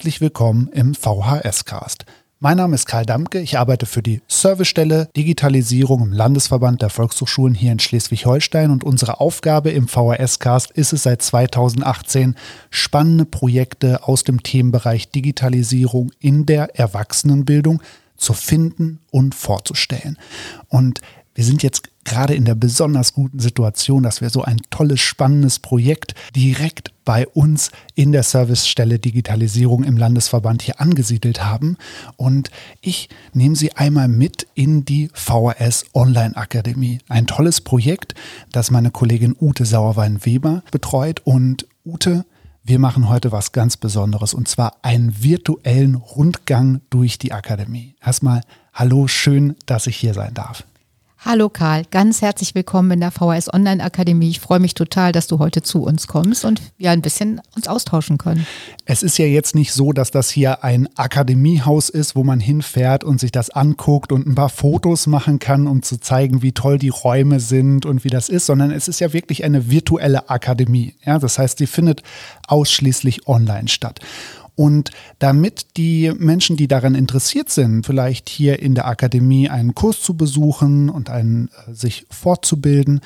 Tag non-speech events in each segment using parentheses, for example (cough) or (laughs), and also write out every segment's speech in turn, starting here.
herzlich willkommen im VHS Cast. Mein Name ist Karl Damke, ich arbeite für die Servicestelle Digitalisierung im Landesverband der Volkshochschulen hier in Schleswig-Holstein und unsere Aufgabe im VHS-Cast ist es seit 2018, spannende Projekte aus dem Themenbereich Digitalisierung in der Erwachsenenbildung zu finden und vorzustellen. Und wir sind jetzt gerade in der besonders guten Situation, dass wir so ein tolles, spannendes Projekt direkt bei uns in der Servicestelle Digitalisierung im Landesverband hier angesiedelt haben. Und ich nehme Sie einmal mit in die VHS Online Akademie. Ein tolles Projekt, das meine Kollegin Ute Sauerwein-Weber betreut. Und Ute, wir machen heute was ganz Besonderes und zwar einen virtuellen Rundgang durch die Akademie. Erstmal, hallo, schön, dass ich hier sein darf. Hallo Karl, ganz herzlich willkommen in der VHS Online Akademie. Ich freue mich total, dass du heute zu uns kommst und wir ein bisschen uns austauschen können. Es ist ja jetzt nicht so, dass das hier ein Akademiehaus ist, wo man hinfährt und sich das anguckt und ein paar Fotos machen kann, um zu zeigen, wie toll die Räume sind und wie das ist, sondern es ist ja wirklich eine virtuelle Akademie. Ja, das heißt, sie findet ausschließlich online statt. Und damit die Menschen, die daran interessiert sind, vielleicht hier in der Akademie einen Kurs zu besuchen und einen, äh, sich fortzubilden,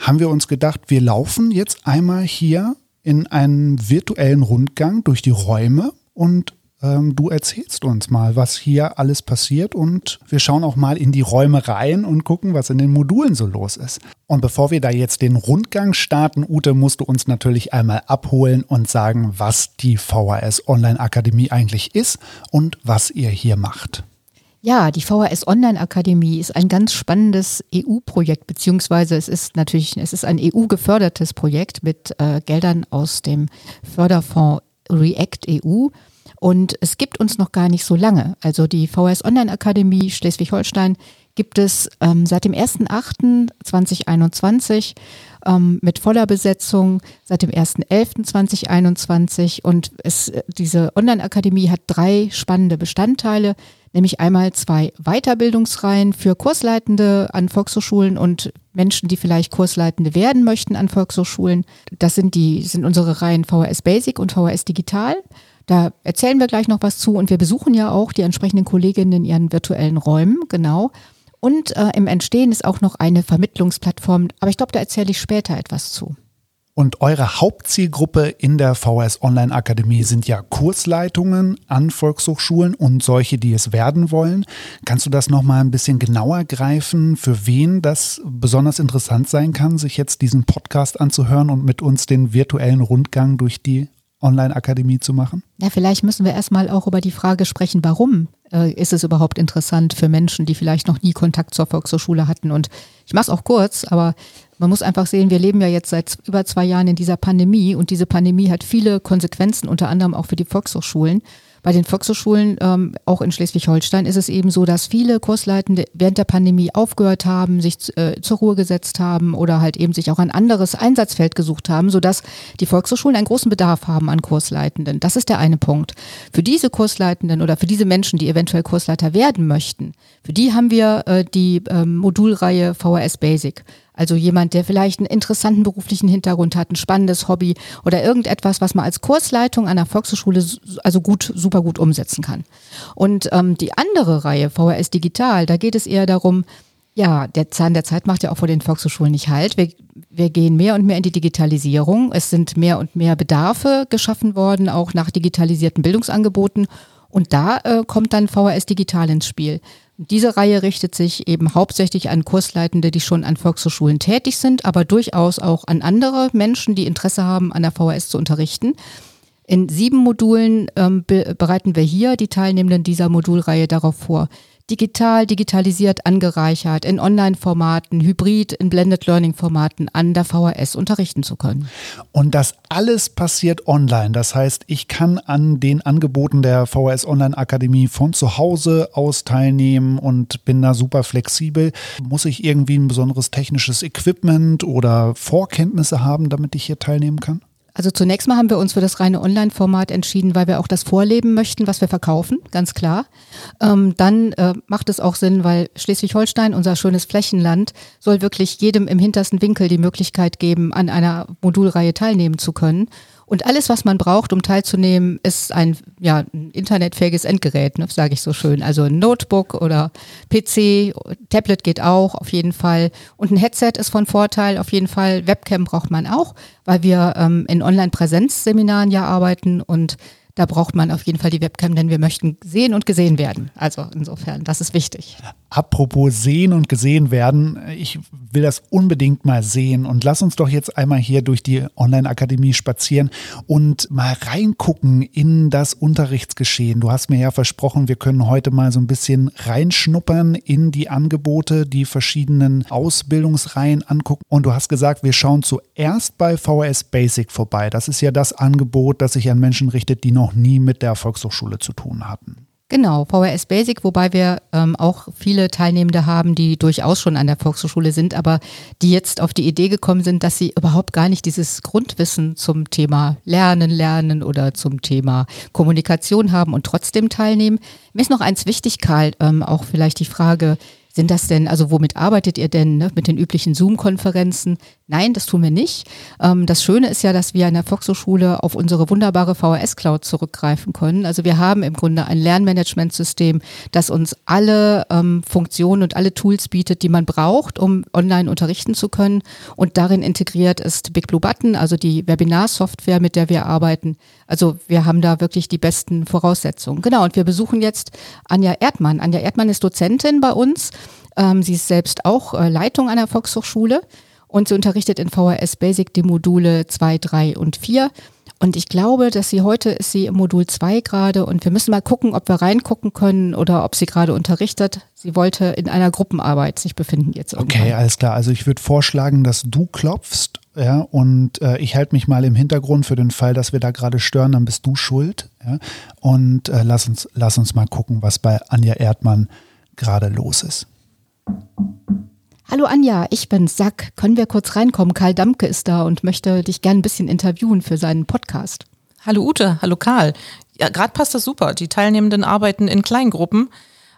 haben wir uns gedacht, wir laufen jetzt einmal hier in einem virtuellen Rundgang durch die Räume und ähm, du erzählst uns mal, was hier alles passiert und wir schauen auch mal in die Räume rein und gucken, was in den Modulen so los ist. Und bevor wir da jetzt den Rundgang starten, Ute, musst du uns natürlich einmal abholen und sagen, was die VHS Online Akademie eigentlich ist und was ihr hier macht. Ja, die VHS Online Akademie ist ein ganz spannendes EU-Projekt, beziehungsweise es ist natürlich, es ist ein EU-gefördertes Projekt mit äh, Geldern aus dem Förderfonds React EU. Und es gibt uns noch gar nicht so lange. Also die VHS Online Akademie Schleswig-Holstein gibt es ähm, seit dem 1.8.2021 ähm, mit voller Besetzung, seit dem 1.11.2021. Und es, diese Online-Akademie hat drei spannende Bestandteile, nämlich einmal zwei Weiterbildungsreihen für Kursleitende an Volkshochschulen und Menschen, die vielleicht Kursleitende werden möchten an Volkshochschulen. Das sind die, sind unsere Reihen VHS Basic und VHS Digital. Da erzählen wir gleich noch was zu und wir besuchen ja auch die entsprechenden Kolleginnen in ihren virtuellen Räumen, genau. Und äh, im Entstehen ist auch noch eine Vermittlungsplattform, aber ich glaube, da erzähle ich später etwas zu. Und eure Hauptzielgruppe in der VHS Online Akademie sind ja Kursleitungen an Volkshochschulen und solche, die es werden wollen. Kannst du das nochmal ein bisschen genauer greifen, für wen das besonders interessant sein kann, sich jetzt diesen Podcast anzuhören und mit uns den virtuellen Rundgang durch die Online-Akademie zu machen? Ja, vielleicht müssen wir erstmal auch über die Frage sprechen, warum äh, ist es überhaupt interessant für Menschen, die vielleicht noch nie Kontakt zur Volkshochschule hatten. Und ich mache es auch kurz, aber man muss einfach sehen, wir leben ja jetzt seit über zwei Jahren in dieser Pandemie und diese Pandemie hat viele Konsequenzen, unter anderem auch für die Volkshochschulen. Bei den Volkshochschulen, ähm, auch in Schleswig-Holstein, ist es eben so, dass viele Kursleitende während der Pandemie aufgehört haben, sich äh, zur Ruhe gesetzt haben oder halt eben sich auch ein anderes Einsatzfeld gesucht haben, sodass die Volkshochschulen einen großen Bedarf haben an Kursleitenden. Das ist der eine Punkt. Für diese Kursleitenden oder für diese Menschen, die eventuell Kursleiter werden möchten, für die haben wir äh, die äh, Modulreihe VHS Basic. Also jemand, der vielleicht einen interessanten beruflichen Hintergrund hat, ein spannendes Hobby oder irgendetwas, was man als Kursleitung an der Volkshochschule also gut, super gut umsetzen kann. Und ähm, die andere Reihe, VHS Digital, da geht es eher darum, ja, der Zahn der Zeit macht ja auch vor den Volkshochschulen nicht halt. Wir, wir gehen mehr und mehr in die Digitalisierung. Es sind mehr und mehr Bedarfe geschaffen worden, auch nach digitalisierten Bildungsangeboten. Und da äh, kommt dann VHS Digital ins Spiel. Diese Reihe richtet sich eben hauptsächlich an Kursleitende, die schon an Volkshochschulen tätig sind, aber durchaus auch an andere Menschen, die Interesse haben, an der VHS zu unterrichten. In sieben Modulen ähm, be bereiten wir hier die Teilnehmenden dieser Modulreihe darauf vor, digital, digitalisiert, angereichert, in Online-Formaten, hybrid, in Blended Learning-Formaten an der VHS unterrichten zu können. Und das alles passiert online. Das heißt, ich kann an den Angeboten der VHS Online Akademie von zu Hause aus teilnehmen und bin da super flexibel. Muss ich irgendwie ein besonderes technisches Equipment oder Vorkenntnisse haben, damit ich hier teilnehmen kann? Also zunächst mal haben wir uns für das reine Online-Format entschieden, weil wir auch das vorleben möchten, was wir verkaufen, ganz klar. Ähm, dann äh, macht es auch Sinn, weil Schleswig-Holstein, unser schönes Flächenland, soll wirklich jedem im hintersten Winkel die Möglichkeit geben, an einer Modulreihe teilnehmen zu können. Und alles, was man braucht, um teilzunehmen, ist ein, ja, ein internetfähiges Endgerät, ne, sage ich so schön. Also ein Notebook oder PC, Tablet geht auch, auf jeden Fall. Und ein Headset ist von Vorteil, auf jeden Fall. Webcam braucht man auch, weil wir ähm, in Online-Präsenzseminaren ja arbeiten und da braucht man auf jeden Fall die Webcam, denn wir möchten sehen und gesehen werden. Also insofern, das ist wichtig. Apropos sehen und gesehen werden, ich will das unbedingt mal sehen und lass uns doch jetzt einmal hier durch die Online-Akademie spazieren und mal reingucken in das Unterrichtsgeschehen. Du hast mir ja versprochen, wir können heute mal so ein bisschen reinschnuppern in die Angebote, die verschiedenen Ausbildungsreihen angucken und du hast gesagt, wir schauen zuerst bei VHS Basic vorbei. Das ist ja das Angebot, das sich an Menschen richtet, die noch nie mit der Volkshochschule zu tun hatten. Genau, VRS Basic, wobei wir ähm, auch viele Teilnehmende haben, die durchaus schon an der Volkshochschule sind, aber die jetzt auf die Idee gekommen sind, dass sie überhaupt gar nicht dieses Grundwissen zum Thema Lernen, Lernen oder zum Thema Kommunikation haben und trotzdem teilnehmen. Mir ist noch eins wichtig, Karl, ähm, auch vielleicht die Frage, sind das denn, also womit arbeitet ihr denn ne? mit den üblichen Zoom-Konferenzen? Nein, das tun wir nicht. Ähm, das Schöne ist ja, dass wir an der Volkshochschule auf unsere wunderbare VHS-Cloud zurückgreifen können. Also wir haben im Grunde ein Lernmanagementsystem, das uns alle ähm, Funktionen und alle Tools bietet, die man braucht, um online unterrichten zu können. Und darin integriert ist Big Blue Button, also die Webinar-Software, mit der wir arbeiten. Also wir haben da wirklich die besten Voraussetzungen. Genau, und wir besuchen jetzt Anja Erdmann. Anja Erdmann ist Dozentin bei uns ähm, sie ist selbst auch äh, Leitung der Volkshochschule und sie unterrichtet in VHS Basic die Module 2, 3 und 4. Und ich glaube, dass sie heute ist sie im Modul 2 gerade und wir müssen mal gucken, ob wir reingucken können oder ob sie gerade unterrichtet. Sie wollte in einer Gruppenarbeit sich befinden jetzt. Irgendwann. Okay, alles klar. Also ich würde vorschlagen, dass du klopfst, ja, und äh, ich halte mich mal im Hintergrund für den Fall, dass wir da gerade stören, dann bist du schuld. Ja? Und äh, lass uns, lass uns mal gucken, was bei Anja Erdmann gerade los ist. Hallo Anja, ich bin Sack. Können wir kurz reinkommen? Karl Damke ist da und möchte dich gerne ein bisschen interviewen für seinen Podcast. Hallo Ute, hallo Karl. Ja, gerade passt das super. Die Teilnehmenden arbeiten in Kleingruppen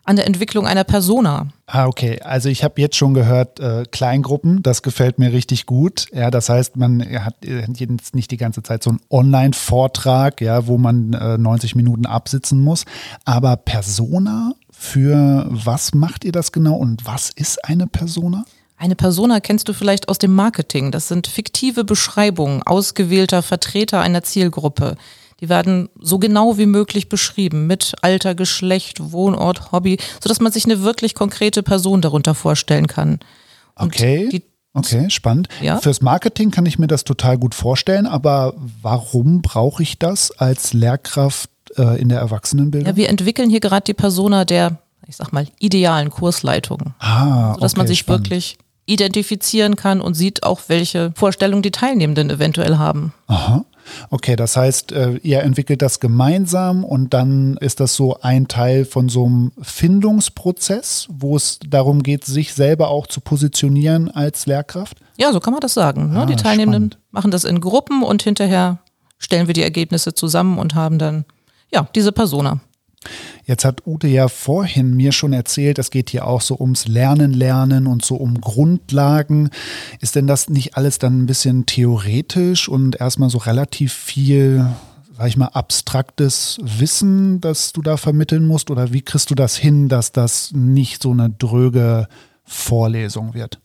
an der Entwicklung einer Persona. Ah, okay. Also ich habe jetzt schon gehört, äh, Kleingruppen, das gefällt mir richtig gut. Ja, das heißt, man hat jetzt nicht die ganze Zeit so einen Online-Vortrag, ja, wo man äh, 90 Minuten absitzen muss. Aber Persona, für was macht ihr das genau und was ist eine Persona? Eine Persona kennst du vielleicht aus dem Marketing. Das sind fiktive Beschreibungen ausgewählter Vertreter einer Zielgruppe. Die werden so genau wie möglich beschrieben mit Alter, Geschlecht, Wohnort, Hobby, sodass man sich eine wirklich konkrete Person darunter vorstellen kann. Und okay. Okay, spannend. Ja? Fürs Marketing kann ich mir das total gut vorstellen, aber warum brauche ich das als Lehrkraft äh, in der Erwachsenenbildung? Ja, wir entwickeln hier gerade die Persona der, ich sag mal, idealen Kursleitung. Ah, sodass okay, man sich spannend. wirklich identifizieren kann und sieht auch, welche Vorstellungen die Teilnehmenden eventuell haben. Aha. Okay, das heißt, äh, ihr entwickelt das gemeinsam und dann ist das so ein Teil von so einem Findungsprozess, wo es darum geht, sich selber auch zu positionieren als Lehrkraft? Ja, so kann man das sagen. Ne? Ah, die Teilnehmenden spannend. machen das in Gruppen und hinterher stellen wir die Ergebnisse zusammen und haben dann ja diese Persona. Jetzt hat Ute ja vorhin mir schon erzählt, es geht hier auch so ums Lernen, Lernen und so um Grundlagen. Ist denn das nicht alles dann ein bisschen theoretisch und erstmal so relativ viel, sag ich mal, abstraktes Wissen, das du da vermitteln musst? Oder wie kriegst du das hin, dass das nicht so eine dröge Vorlesung wird?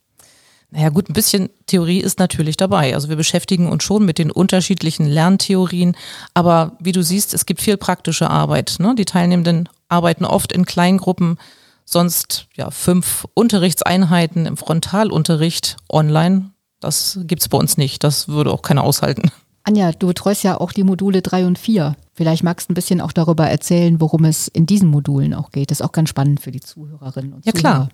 Naja gut, ein bisschen Theorie ist natürlich dabei. Also wir beschäftigen uns schon mit den unterschiedlichen Lerntheorien, aber wie du siehst, es gibt viel praktische Arbeit. Ne? Die Teilnehmenden arbeiten oft in Kleingruppen, sonst ja fünf Unterrichtseinheiten im Frontalunterricht online. Das gibt's bei uns nicht. Das würde auch keiner aushalten. Anja, du betreust ja auch die Module drei und vier. Vielleicht magst du ein bisschen auch darüber erzählen, worum es in diesen Modulen auch geht. Das ist auch ganz spannend für die Zuhörerinnen und ja, Zuhörer. Ja klar.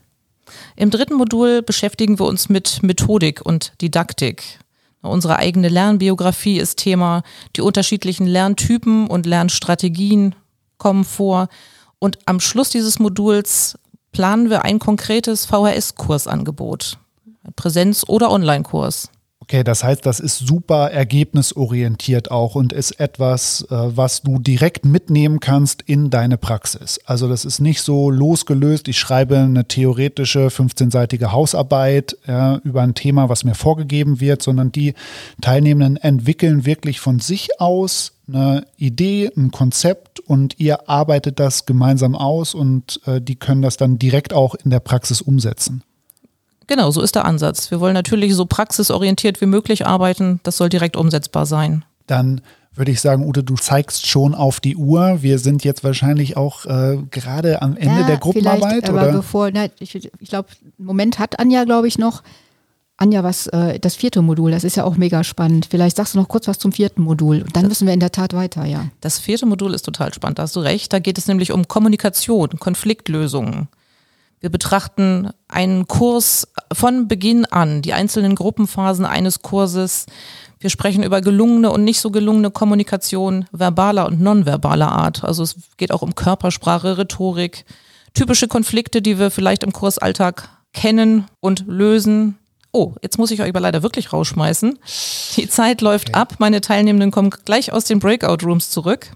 Im dritten Modul beschäftigen wir uns mit Methodik und Didaktik. Unsere eigene Lernbiografie ist Thema. Die unterschiedlichen Lerntypen und Lernstrategien kommen vor. Und am Schluss dieses Moduls planen wir ein konkretes VHS-Kursangebot. Präsenz- oder Online-Kurs. Okay, das heißt, das ist super ergebnisorientiert auch und ist etwas, äh, was du direkt mitnehmen kannst in deine Praxis. Also das ist nicht so losgelöst, ich schreibe eine theoretische 15-seitige Hausarbeit ja, über ein Thema, was mir vorgegeben wird, sondern die Teilnehmenden entwickeln wirklich von sich aus eine Idee, ein Konzept und ihr arbeitet das gemeinsam aus und äh, die können das dann direkt auch in der Praxis umsetzen. Genau, so ist der Ansatz. Wir wollen natürlich so praxisorientiert wie möglich arbeiten. Das soll direkt umsetzbar sein. Dann würde ich sagen, Ute, du zeigst schon auf die Uhr. Wir sind jetzt wahrscheinlich auch äh, gerade am Ende ja, der Gruppenarbeit. Aber oder? bevor, na, ich, ich glaube, einen Moment hat Anja, glaube ich, noch. Anja, was äh, das vierte Modul, das ist ja auch mega spannend. Vielleicht sagst du noch kurz was zum vierten Modul. Und dann müssen wir in der Tat weiter, ja. Das vierte Modul ist total spannend, da hast du recht. Da geht es nämlich um Kommunikation, Konfliktlösungen. Wir betrachten einen Kurs von Beginn an, die einzelnen Gruppenphasen eines Kurses. Wir sprechen über gelungene und nicht so gelungene Kommunikation verbaler und nonverbaler Art. Also es geht auch um Körpersprache, Rhetorik, typische Konflikte, die wir vielleicht im Kursalltag kennen und lösen. Oh, jetzt muss ich euch aber leider wirklich rausschmeißen. Die Zeit läuft okay. ab. Meine Teilnehmenden kommen gleich aus den Breakout Rooms zurück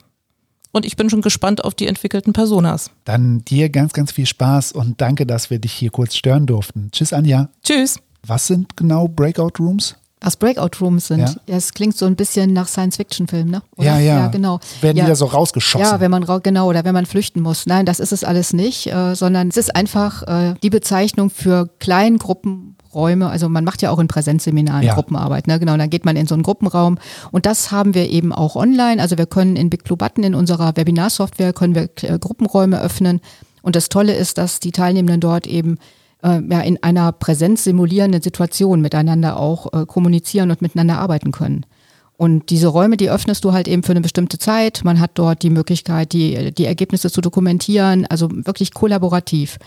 und ich bin schon gespannt auf die entwickelten Personas. Dann dir ganz, ganz viel Spaß und danke, dass wir dich hier kurz stören durften. Tschüss, Anja. Tschüss. Was sind genau Breakout Rooms? Was Breakout Rooms sind. Ja. ja, es klingt so ein bisschen nach Science-Fiction-Film, ne? Oder? Ja, ja, ja. genau. Werden ja. die da so rausgeschossen? Ja, wenn man genau oder wenn man flüchten muss. Nein, das ist es alles nicht, äh, sondern es ist einfach äh, die Bezeichnung für Kleingruppen Räume, also man macht ja auch in Präsenzseminaren ja. Gruppenarbeit, ne? genau, dann geht man in so einen Gruppenraum und das haben wir eben auch online, also wir können in Big Blue Button in unserer Webinarsoftware können wir äh, Gruppenräume öffnen und das Tolle ist, dass die Teilnehmenden dort eben äh, ja, in einer Präsenz simulierenden Situation miteinander auch äh, kommunizieren und miteinander arbeiten können. Und diese Räume, die öffnest du halt eben für eine bestimmte Zeit. Man hat dort die Möglichkeit, die, die Ergebnisse zu dokumentieren, also wirklich kollaborativ.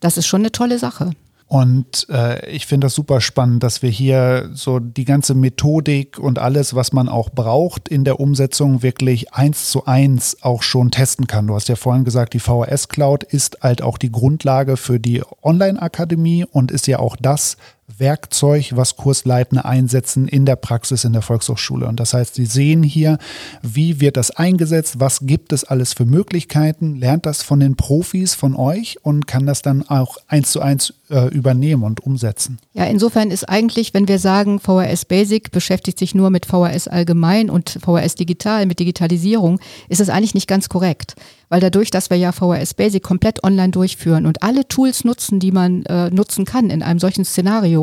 Das ist schon eine tolle Sache. Und äh, ich finde das super spannend, dass wir hier so die ganze Methodik und alles, was man auch braucht in der Umsetzung, wirklich eins zu eins auch schon testen kann. Du hast ja vorhin gesagt, die VHS Cloud ist halt auch die Grundlage für die Online-Akademie und ist ja auch das, Werkzeug, was Kursleitende einsetzen in der Praxis in der Volkshochschule. Und das heißt, Sie sehen hier, wie wird das eingesetzt, was gibt es alles für Möglichkeiten, lernt das von den Profis, von euch und kann das dann auch eins zu eins äh, übernehmen und umsetzen. Ja, insofern ist eigentlich, wenn wir sagen, VHS Basic beschäftigt sich nur mit VHS allgemein und VHS digital, mit Digitalisierung, ist es eigentlich nicht ganz korrekt weil dadurch, dass wir ja VHS Basic komplett online durchführen und alle Tools nutzen, die man äh, nutzen kann in einem solchen Szenario,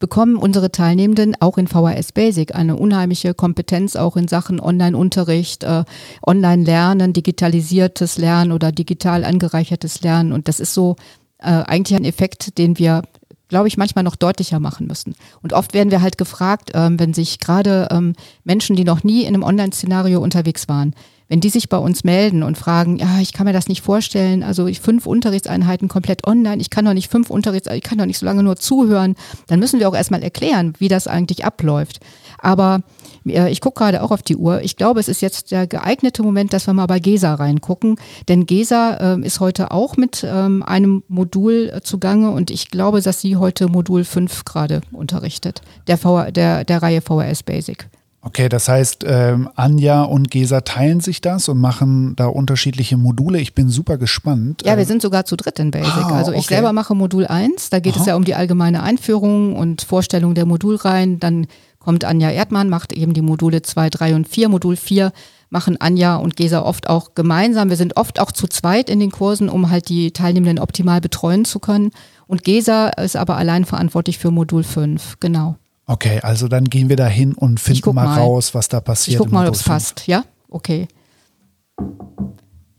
bekommen unsere Teilnehmenden auch in VHS Basic eine unheimliche Kompetenz auch in Sachen Online-Unterricht, äh, Online-Lernen, digitalisiertes Lernen oder digital angereichertes Lernen. Und das ist so äh, eigentlich ein Effekt, den wir glaube ich, manchmal noch deutlicher machen müssen. Und oft werden wir halt gefragt, ähm, wenn sich gerade ähm, Menschen, die noch nie in einem Online-Szenario unterwegs waren, wenn die sich bei uns melden und fragen, ja, ich kann mir das nicht vorstellen, also ich fünf Unterrichtseinheiten komplett online, ich kann doch nicht fünf Unterrichts, ich kann doch nicht so lange nur zuhören, dann müssen wir auch erstmal erklären, wie das eigentlich abläuft. Aber äh, ich gucke gerade auch auf die Uhr. Ich glaube, es ist jetzt der geeignete Moment, dass wir mal bei GESA reingucken. Denn GESA äh, ist heute auch mit ähm, einem Modul äh, zugange und ich glaube, dass sie heute Modul 5 gerade unterrichtet, der, v der, der Reihe VHS Basic. Okay, das heißt, ähm, Anja und Gesa teilen sich das und machen da unterschiedliche Module. Ich bin super gespannt. Ja, wir ähm, sind sogar zu dritt in Basic. Ah, also ich okay. selber mache Modul 1, da geht Aha. es ja um die allgemeine Einführung und Vorstellung der Modulreihen. Dann kommt Anja Erdmann, macht eben die Module 2, 3 und 4. Modul 4 machen Anja und Gesa oft auch gemeinsam. Wir sind oft auch zu zweit in den Kursen, um halt die Teilnehmenden optimal betreuen zu können. Und Gesa ist aber allein verantwortlich für Modul 5, genau. Okay, also dann gehen wir da hin und finden mal, mal, raus, was da passiert. Ich guck mal, ob es passt. Ja, okay.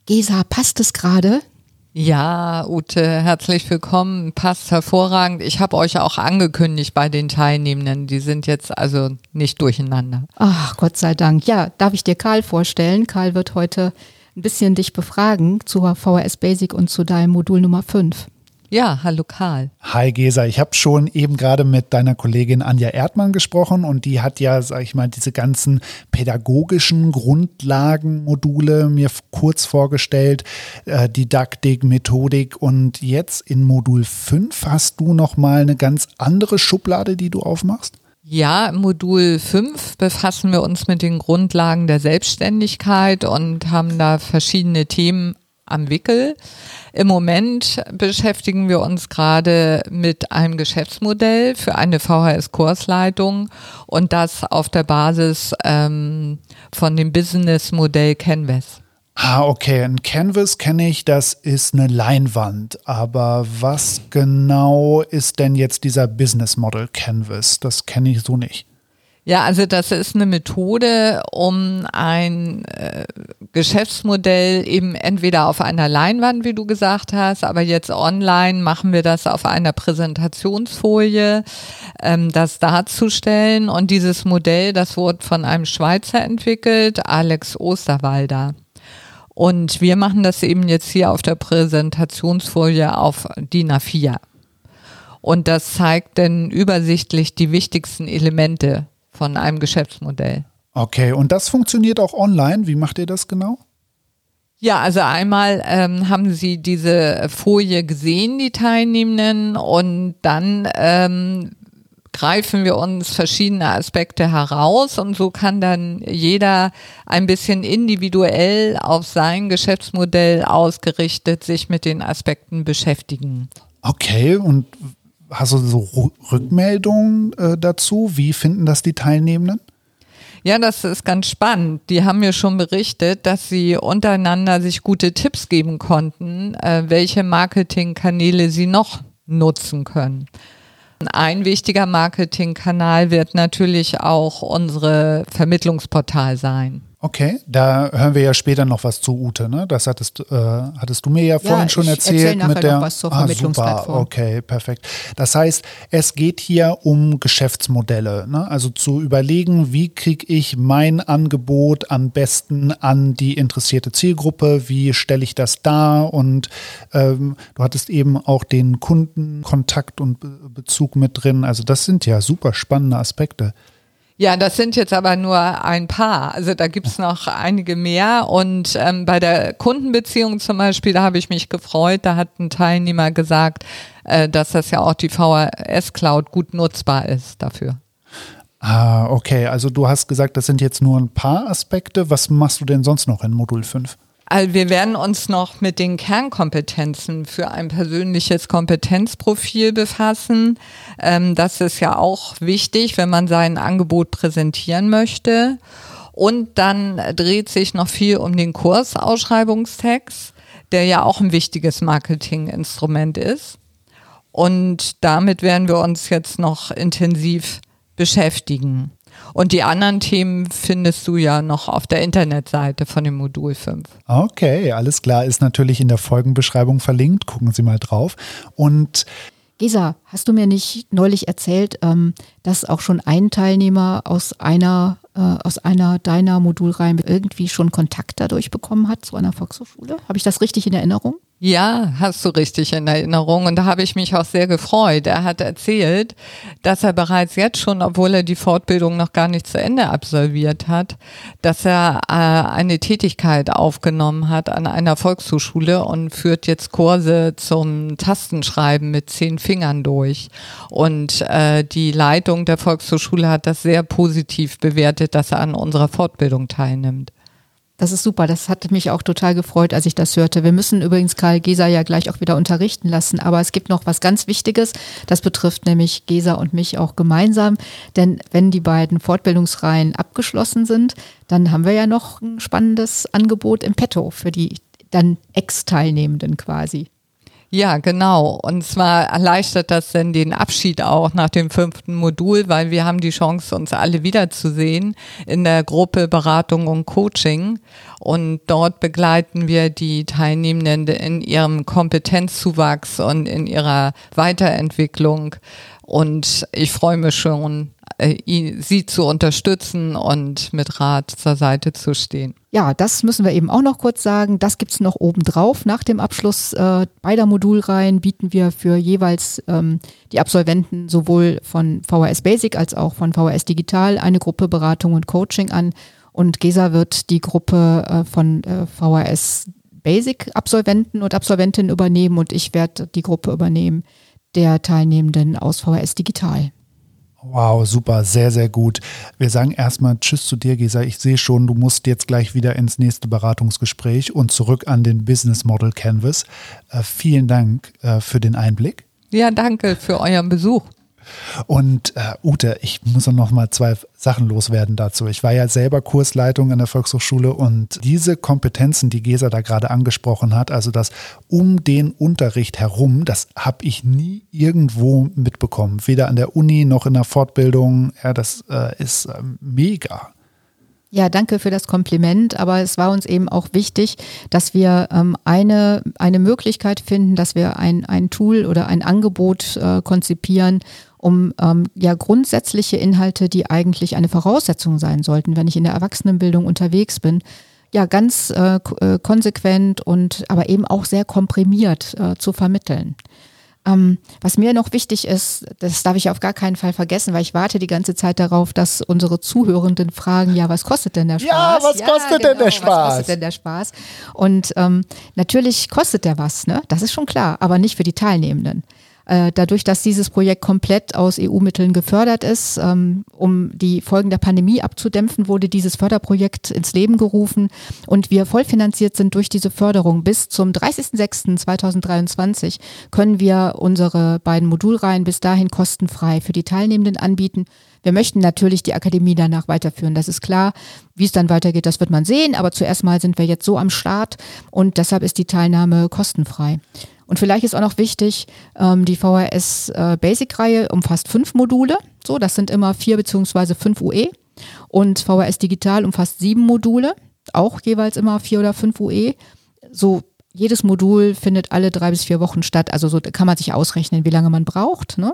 Gesa, passt es gerade? Ja, Ute, herzlich willkommen. Passt hervorragend. Ich habe euch auch angekündigt bei den Teilnehmenden. Die sind jetzt also nicht durcheinander. Ach, Gott sei Dank. Ja, darf ich dir Karl vorstellen? Karl wird heute ein bisschen dich befragen zur VHS Basic und zu deinem Modul Nummer 5. Ja, hallo Karl. Hi Gesa, ich habe schon eben gerade mit deiner Kollegin Anja Erdmann gesprochen und die hat ja, sag ich mal, diese ganzen pädagogischen Grundlagenmodule mir kurz vorgestellt, äh, Didaktik, Methodik und jetzt in Modul 5 hast du nochmal eine ganz andere Schublade, die du aufmachst? Ja, im Modul 5 befassen wir uns mit den Grundlagen der Selbstständigkeit und haben da verschiedene Themen am Wickel. Im Moment beschäftigen wir uns gerade mit einem Geschäftsmodell für eine VHS-Kursleitung und das auf der Basis ähm, von dem Business-Modell Canvas. Ah, okay. Ein Canvas kenne ich, das ist eine Leinwand. Aber was genau ist denn jetzt dieser Business Model Canvas? Das kenne ich so nicht. Ja, also das ist eine Methode, um ein äh, Geschäftsmodell eben entweder auf einer Leinwand, wie du gesagt hast, aber jetzt online machen wir das auf einer Präsentationsfolie, ähm, das darzustellen. Und dieses Modell, das wurde von einem Schweizer entwickelt, Alex Osterwalder. Und wir machen das eben jetzt hier auf der Präsentationsfolie auf DIN A4. Und das zeigt dann übersichtlich die wichtigsten Elemente von einem Geschäftsmodell. Okay, und das funktioniert auch online. Wie macht ihr das genau? Ja, also einmal ähm, haben Sie diese Folie gesehen, die Teilnehmenden, und dann ähm, greifen wir uns verschiedene Aspekte heraus und so kann dann jeder ein bisschen individuell auf sein Geschäftsmodell ausgerichtet sich mit den Aspekten beschäftigen. Okay, und hast du so Rückmeldungen äh, dazu? Wie finden das die Teilnehmenden? Ja, das ist ganz spannend. Die haben mir schon berichtet, dass sie untereinander sich gute Tipps geben konnten, äh, welche Marketingkanäle sie noch nutzen können. Ein wichtiger Marketingkanal wird natürlich auch unsere Vermittlungsportal sein. Okay, da hören wir ja später noch was zu Ute, ne? Das hattest, äh, hattest du mir ja vorhin ja, schon erzählt erzähl mit der noch was zur ah, super, okay, perfekt. Das heißt, es geht hier um Geschäftsmodelle, ne? Also zu überlegen, wie kriege ich mein Angebot am besten an die interessierte Zielgruppe, wie stelle ich das dar und ähm, du hattest eben auch den Kundenkontakt und Bezug mit drin. Also das sind ja super spannende Aspekte. Ja, das sind jetzt aber nur ein paar. Also da gibt's noch einige mehr. Und ähm, bei der Kundenbeziehung zum Beispiel, da habe ich mich gefreut. Da hat ein Teilnehmer gesagt, äh, dass das ja auch die VHS Cloud gut nutzbar ist dafür. Ah, okay. Also du hast gesagt, das sind jetzt nur ein paar Aspekte. Was machst du denn sonst noch in Modul 5? Also wir werden uns noch mit den Kernkompetenzen für ein persönliches Kompetenzprofil befassen. Ähm, das ist ja auch wichtig, wenn man sein Angebot präsentieren möchte. Und dann dreht sich noch viel um den Kursausschreibungstext, der ja auch ein wichtiges Marketinginstrument ist. Und damit werden wir uns jetzt noch intensiv beschäftigen. Und die anderen Themen findest du ja noch auf der Internetseite von dem Modul 5. Okay, alles klar. Ist natürlich in der Folgenbeschreibung verlinkt. Gucken Sie mal drauf. Und Gesa, hast du mir nicht neulich erzählt, ähm, dass auch schon ein Teilnehmer aus einer, äh, aus einer deiner Modulreihen irgendwie schon Kontakt dadurch bekommen hat zu einer Volkshochschule? Habe ich das richtig in Erinnerung? Ja, hast du richtig in Erinnerung. Und da habe ich mich auch sehr gefreut. Er hat erzählt, dass er bereits jetzt schon, obwohl er die Fortbildung noch gar nicht zu Ende absolviert hat, dass er äh, eine Tätigkeit aufgenommen hat an einer Volkshochschule und führt jetzt Kurse zum Tastenschreiben mit zehn Fingern durch. Und äh, die Leitung der Volkshochschule hat das sehr positiv bewertet, dass er an unserer Fortbildung teilnimmt. Das ist super. Das hat mich auch total gefreut, als ich das hörte. Wir müssen übrigens Karl Gesa ja gleich auch wieder unterrichten lassen. Aber es gibt noch was ganz Wichtiges. Das betrifft nämlich Gesa und mich auch gemeinsam. Denn wenn die beiden Fortbildungsreihen abgeschlossen sind, dann haben wir ja noch ein spannendes Angebot im Petto für die dann Ex-Teilnehmenden quasi. Ja, genau. Und zwar erleichtert das dann den Abschied auch nach dem fünften Modul, weil wir haben die Chance, uns alle wiederzusehen in der Gruppe Beratung und Coaching. Und dort begleiten wir die Teilnehmenden in ihrem Kompetenzzuwachs und in ihrer Weiterentwicklung. Und ich freue mich schon, äh, sie zu unterstützen und mit Rat zur Seite zu stehen. Ja, das müssen wir eben auch noch kurz sagen. Das gibt es noch obendrauf. Nach dem Abschluss äh, beider Modulreihen bieten wir für jeweils ähm, die Absolventen sowohl von VHS Basic als auch von VHS Digital eine Gruppe Beratung und Coaching an. Und GESA wird die Gruppe äh, von äh, VHS Basic Absolventen und Absolventinnen übernehmen und ich werde die Gruppe übernehmen der Teilnehmenden aus VHS Digital. Wow, super, sehr, sehr gut. Wir sagen erstmal Tschüss zu dir, Gesa. Ich sehe schon, du musst jetzt gleich wieder ins nächste Beratungsgespräch und zurück an den Business Model Canvas. Äh, vielen Dank äh, für den Einblick. Ja, danke für euren Besuch. Und äh, Ute, ich muss noch mal zwei Sachen loswerden dazu. Ich war ja selber Kursleitung an der Volkshochschule und diese Kompetenzen, die Gesa da gerade angesprochen hat, also das um den Unterricht herum, das habe ich nie irgendwo mitbekommen. Weder an der Uni noch in der Fortbildung. Ja, das äh, ist äh, mega. Ja, danke für das Kompliment, aber es war uns eben auch wichtig, dass wir ähm, eine, eine Möglichkeit finden, dass wir ein, ein Tool oder ein Angebot äh, konzipieren, um ähm, ja grundsätzliche Inhalte, die eigentlich eine Voraussetzung sein sollten, wenn ich in der Erwachsenenbildung unterwegs bin, ja ganz äh, äh, konsequent und aber eben auch sehr komprimiert äh, zu vermitteln. Ähm, was mir noch wichtig ist, das darf ich auf gar keinen Fall vergessen, weil ich warte die ganze Zeit darauf, dass unsere Zuhörenden fragen, ja, was kostet denn der Spaß? Ja, was ja, kostet genau, denn der Spaß? Was kostet denn der Spaß? Und ähm, natürlich kostet der was, ne? Das ist schon klar, aber nicht für die Teilnehmenden. Äh, dadurch, dass dieses Projekt komplett aus EU-Mitteln gefördert ist, ähm, um die Folgen der Pandemie abzudämpfen, wurde dieses Förderprojekt ins Leben gerufen und wir vollfinanziert sind durch diese Förderung. Bis zum 30.06.2023 können wir unsere beiden Modulreihen bis dahin kostenfrei für die Teilnehmenden anbieten. Wir möchten natürlich die Akademie danach weiterführen, das ist klar. Wie es dann weitergeht, das wird man sehen, aber zuerst mal sind wir jetzt so am Start und deshalb ist die Teilnahme kostenfrei. Und vielleicht ist auch noch wichtig, ähm, die VHS äh, Basic-Reihe umfasst fünf Module. So, das sind immer vier beziehungsweise fünf UE. Und VHS Digital umfasst sieben Module, auch jeweils immer vier oder fünf UE. So jedes Modul findet alle drei bis vier Wochen statt. Also so kann man sich ausrechnen, wie lange man braucht. Ne?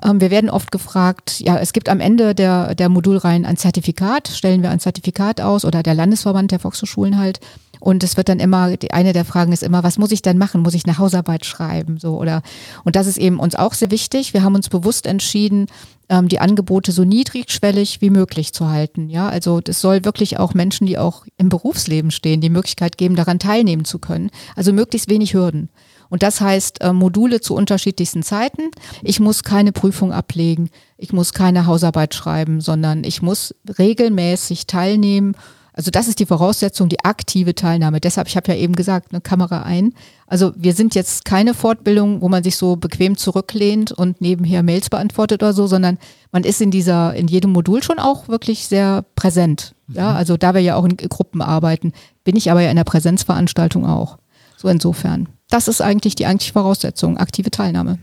Ähm, wir werden oft gefragt, ja, es gibt am Ende der, der Modulreihen ein Zertifikat, stellen wir ein Zertifikat aus oder der Landesverband der Volkshochschulen halt. Und es wird dann immer, eine der Fragen ist immer, was muss ich denn machen? Muss ich eine Hausarbeit schreiben? So, oder, und das ist eben uns auch sehr wichtig. Wir haben uns bewusst entschieden, ähm, die Angebote so niedrigschwellig wie möglich zu halten. Ja, also das soll wirklich auch Menschen, die auch im Berufsleben stehen, die Möglichkeit geben, daran teilnehmen zu können. Also möglichst wenig Hürden. Und das heißt äh, Module zu unterschiedlichsten Zeiten. Ich muss keine Prüfung ablegen, ich muss keine Hausarbeit schreiben, sondern ich muss regelmäßig teilnehmen also das ist die Voraussetzung, die aktive Teilnahme. Deshalb, ich habe ja eben gesagt, eine Kamera ein. Also wir sind jetzt keine Fortbildung, wo man sich so bequem zurücklehnt und nebenher Mails beantwortet oder so, sondern man ist in dieser, in jedem Modul schon auch wirklich sehr präsent. Ja, mhm. also da wir ja auch in Gruppen arbeiten, bin ich aber ja in der Präsenzveranstaltung auch. So insofern. Das ist eigentlich die eigentliche Voraussetzung, aktive Teilnahme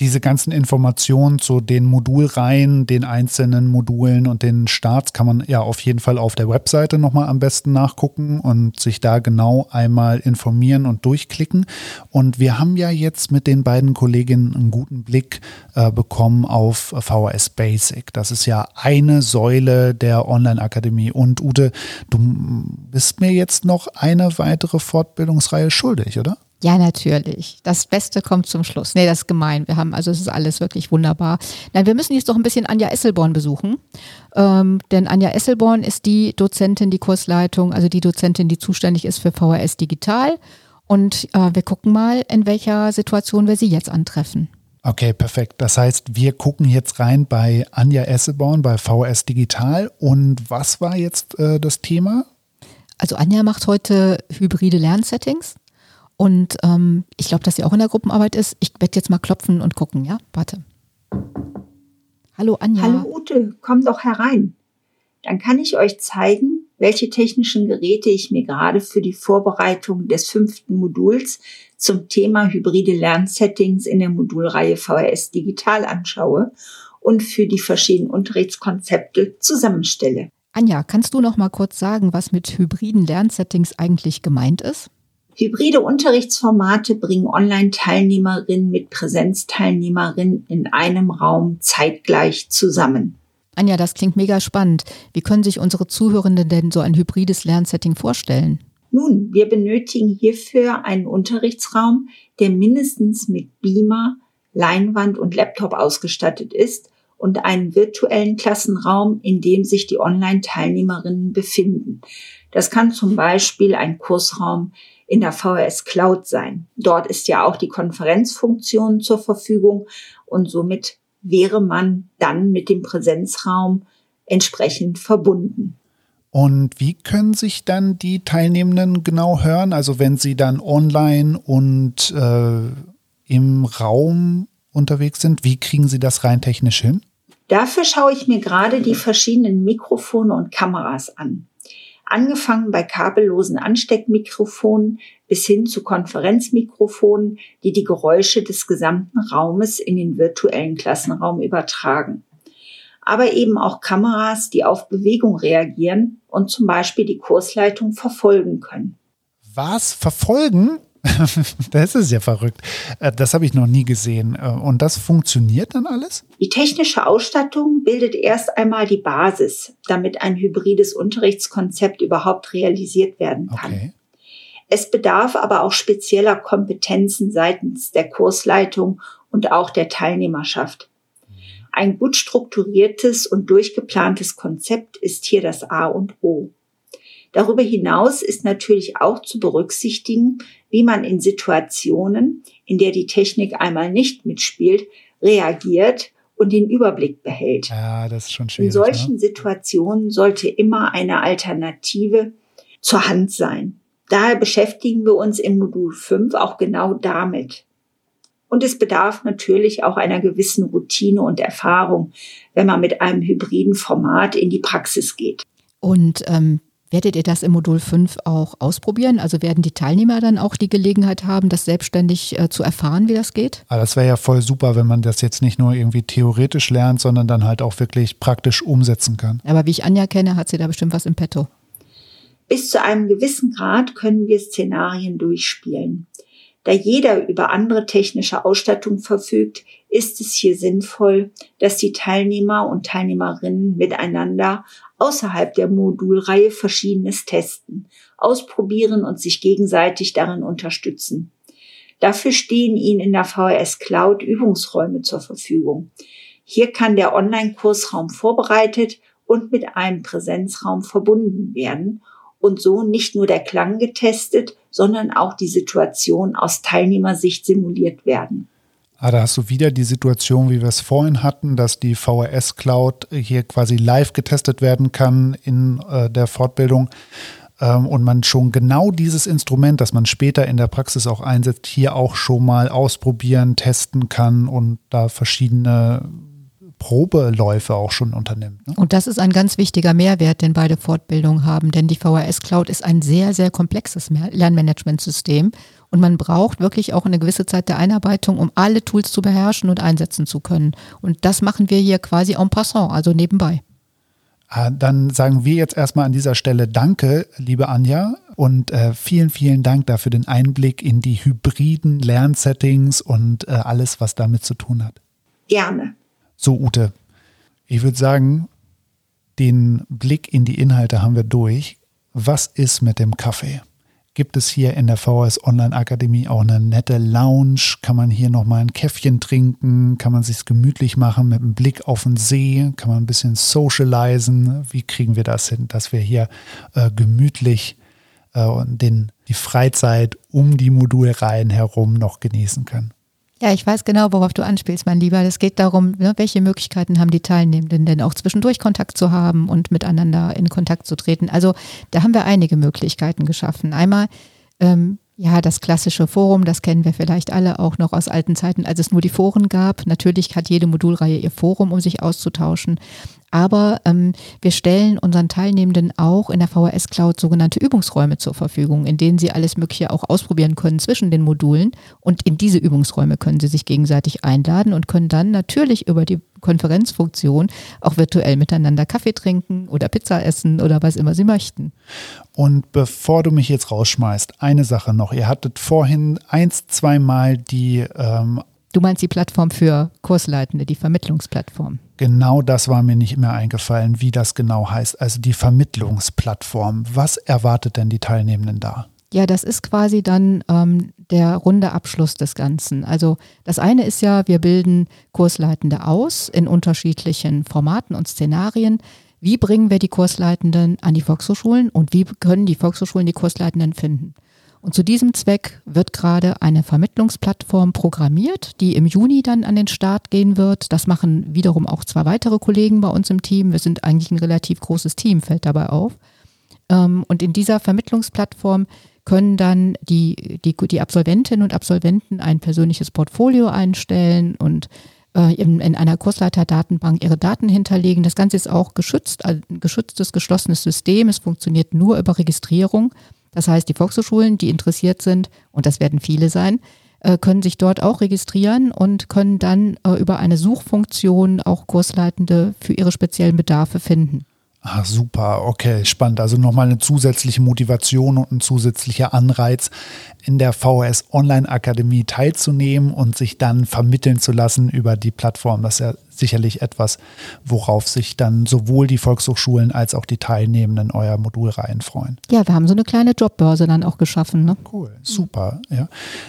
diese ganzen Informationen zu den Modulreihen, den einzelnen Modulen und den Starts kann man ja auf jeden Fall auf der Webseite nochmal am besten nachgucken und sich da genau einmal informieren und durchklicken. Und wir haben ja jetzt mit den beiden Kolleginnen einen guten Blick äh, bekommen auf VHS Basic. Das ist ja eine Säule der Online-Akademie. Und Ute, du bist mir jetzt noch eine weitere Fortbildungsreihe schuldig, oder? Ja, natürlich. Das Beste kommt zum Schluss. Nee, das ist gemein. Wir haben, also es ist alles wirklich wunderbar. Nein, wir müssen jetzt doch ein bisschen Anja Esselborn besuchen. Ähm, denn Anja Esselborn ist die Dozentin, die Kursleitung, also die Dozentin, die zuständig ist für VHS Digital. Und äh, wir gucken mal, in welcher Situation wir sie jetzt antreffen. Okay, perfekt. Das heißt, wir gucken jetzt rein bei Anja Esselborn bei VHS Digital. Und was war jetzt äh, das Thema? Also Anja macht heute hybride Lernsettings. Und ähm, ich glaube, dass sie auch in der Gruppenarbeit ist. Ich werde jetzt mal klopfen und gucken, ja? Warte. Hallo Anja. Hallo Ute, komm doch herein. Dann kann ich euch zeigen, welche technischen Geräte ich mir gerade für die Vorbereitung des fünften Moduls zum Thema hybride Lernsettings in der Modulreihe VHS Digital anschaue und für die verschiedenen Unterrichtskonzepte zusammenstelle. Anja, kannst du noch mal kurz sagen, was mit hybriden Lernsettings eigentlich gemeint ist? Hybride Unterrichtsformate bringen Online-Teilnehmerinnen mit Präsenzteilnehmerinnen in einem Raum zeitgleich zusammen. Anja, das klingt mega spannend. Wie können sich unsere Zuhörenden denn so ein hybrides Lernsetting vorstellen? Nun, wir benötigen hierfür einen Unterrichtsraum, der mindestens mit Beamer, Leinwand und Laptop ausgestattet ist und einen virtuellen Klassenraum, in dem sich die Online-Teilnehmerinnen befinden. Das kann zum Beispiel ein Kursraum in der VHS Cloud sein. Dort ist ja auch die Konferenzfunktion zur Verfügung und somit wäre man dann mit dem Präsenzraum entsprechend verbunden. Und wie können sich dann die Teilnehmenden genau hören? Also wenn sie dann online und äh, im Raum unterwegs sind, wie kriegen sie das rein technisch hin? Dafür schaue ich mir gerade die verschiedenen Mikrofone und Kameras an. Angefangen bei kabellosen Ansteckmikrofonen bis hin zu Konferenzmikrofonen, die die Geräusche des gesamten Raumes in den virtuellen Klassenraum übertragen. Aber eben auch Kameras, die auf Bewegung reagieren und zum Beispiel die Kursleitung verfolgen können. Was? Verfolgen? (laughs) das ist ja verrückt. Äh, das habe ich noch nie gesehen. Äh, und das funktioniert dann alles? Die technische Ausstattung bildet erst einmal die Basis, damit ein hybrides Unterrichtskonzept überhaupt realisiert werden kann. Okay. Es bedarf aber auch spezieller Kompetenzen seitens der Kursleitung und auch der Teilnehmerschaft. Ein gut strukturiertes und durchgeplantes Konzept ist hier das A und O. Darüber hinaus ist natürlich auch zu berücksichtigen, wie man in Situationen, in der die Technik einmal nicht mitspielt, reagiert und den Überblick behält. Ja, das ist schon schwierig. In solchen ne? Situationen sollte immer eine Alternative zur Hand sein. Daher beschäftigen wir uns im Modul 5 auch genau damit. Und es bedarf natürlich auch einer gewissen Routine und Erfahrung, wenn man mit einem hybriden Format in die Praxis geht. Und ähm, Werdet ihr das im Modul 5 auch ausprobieren? Also werden die Teilnehmer dann auch die Gelegenheit haben, das selbstständig äh, zu erfahren, wie das geht? Ah, das wäre ja voll super, wenn man das jetzt nicht nur irgendwie theoretisch lernt, sondern dann halt auch wirklich praktisch umsetzen kann. Aber wie ich Anja kenne, hat sie da bestimmt was im Petto. Bis zu einem gewissen Grad können wir Szenarien durchspielen. Da jeder über andere technische Ausstattung verfügt, ist es hier sinnvoll, dass die Teilnehmer und Teilnehmerinnen miteinander außerhalb der Modulreihe Verschiedenes testen, ausprobieren und sich gegenseitig darin unterstützen. Dafür stehen Ihnen in der VHS Cloud Übungsräume zur Verfügung. Hier kann der Online-Kursraum vorbereitet und mit einem Präsenzraum verbunden werden und so nicht nur der Klang getestet, sondern auch die Situation aus Teilnehmersicht simuliert werden. Ah, da hast du wieder die Situation, wie wir es vorhin hatten, dass die VRS Cloud hier quasi live getestet werden kann in äh, der Fortbildung ähm, und man schon genau dieses Instrument, das man später in der Praxis auch einsetzt, hier auch schon mal ausprobieren, testen kann und da verschiedene Probeläufe auch schon unternimmt. Ne? Und das ist ein ganz wichtiger Mehrwert, den beide Fortbildungen haben, denn die VHS Cloud ist ein sehr, sehr komplexes Lernmanagementsystem und man braucht wirklich auch eine gewisse Zeit der Einarbeitung, um alle Tools zu beherrschen und einsetzen zu können. Und das machen wir hier quasi en passant, also nebenbei. Ah, dann sagen wir jetzt erstmal an dieser Stelle Danke, liebe Anja, und äh, vielen, vielen Dank dafür den Einblick in die hybriden Lernsettings und äh, alles, was damit zu tun hat. Gerne. So, Ute, ich würde sagen, den Blick in die Inhalte haben wir durch. Was ist mit dem Kaffee? Gibt es hier in der VHS Online Akademie auch eine nette Lounge? Kann man hier nochmal ein Käffchen trinken? Kann man sich gemütlich machen mit einem Blick auf den See? Kann man ein bisschen socialisen? Wie kriegen wir das hin, dass wir hier äh, gemütlich äh, den, die Freizeit um die Modulreihen herum noch genießen können? Ja, ich weiß genau, worauf du anspielst, mein Lieber. Es geht darum, ne, welche Möglichkeiten haben die Teilnehmenden denn auch zwischendurch Kontakt zu haben und miteinander in Kontakt zu treten. Also da haben wir einige Möglichkeiten geschaffen. Einmal ähm, ja, das klassische Forum, das kennen wir vielleicht alle auch noch aus alten Zeiten, als es nur die Foren gab. Natürlich hat jede Modulreihe ihr Forum, um sich auszutauschen. Aber ähm, wir stellen unseren Teilnehmenden auch in der VHS Cloud sogenannte Übungsräume zur Verfügung, in denen sie alles Mögliche auch ausprobieren können zwischen den Modulen. Und in diese Übungsräume können sie sich gegenseitig einladen und können dann natürlich über die Konferenzfunktion auch virtuell miteinander Kaffee trinken oder Pizza essen oder was immer sie möchten. Und bevor du mich jetzt rausschmeißt, eine Sache noch. Ihr hattet vorhin eins, zweimal die ähm, Du meinst die Plattform für Kursleitende, die Vermittlungsplattform? Genau das war mir nicht mehr eingefallen, wie das genau heißt. Also die Vermittlungsplattform. Was erwartet denn die Teilnehmenden da? Ja, das ist quasi dann ähm, der runde Abschluss des Ganzen. Also das eine ist ja, wir bilden Kursleitende aus in unterschiedlichen Formaten und Szenarien. Wie bringen wir die Kursleitenden an die Volkshochschulen und wie können die Volkshochschulen die Kursleitenden finden? Und zu diesem Zweck wird gerade eine Vermittlungsplattform programmiert, die im Juni dann an den Start gehen wird. Das machen wiederum auch zwei weitere Kollegen bei uns im Team. Wir sind eigentlich ein relativ großes Team, fällt dabei auf. Ähm, und in dieser Vermittlungsplattform können dann die, die, die Absolventinnen und Absolventen ein persönliches Portfolio einstellen und äh, in, in einer Kursleiterdatenbank ihre Daten hinterlegen. Das Ganze ist auch geschützt, ein geschütztes, geschlossenes System. Es funktioniert nur über Registrierung. Das heißt, die Volkshochschulen, die interessiert sind, und das werden viele sein, äh, können sich dort auch registrieren und können dann äh, über eine Suchfunktion auch Kursleitende für ihre speziellen Bedarfe finden. Ah, super, okay, spannend. Also nochmal eine zusätzliche Motivation und ein zusätzlicher Anreiz, in der VHS Online Akademie teilzunehmen und sich dann vermitteln zu lassen über die Plattform. Das ist ja sicherlich etwas, worauf sich dann sowohl die Volkshochschulen als auch die Teilnehmenden eurer Modulreihen freuen. Ja, wir haben so eine kleine Jobbörse dann auch geschaffen. Ne? Cool, super. Ja.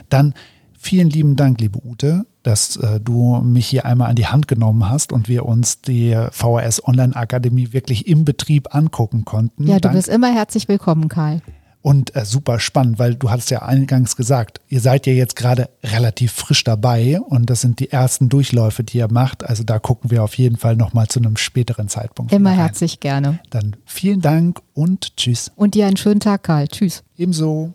Dann vielen lieben Dank, liebe Ute dass äh, du mich hier einmal an die Hand genommen hast und wir uns die VHS Online Akademie wirklich im Betrieb angucken konnten. Ja, du Dank. bist immer herzlich willkommen, Karl. Und äh, super spannend, weil du hattest ja eingangs gesagt, ihr seid ja jetzt gerade relativ frisch dabei und das sind die ersten Durchläufe, die ihr macht. Also da gucken wir auf jeden Fall nochmal zu einem späteren Zeitpunkt. Immer herzlich gerne. Dann vielen Dank und tschüss. Und dir einen schönen Tag, Karl. Tschüss. Ebenso.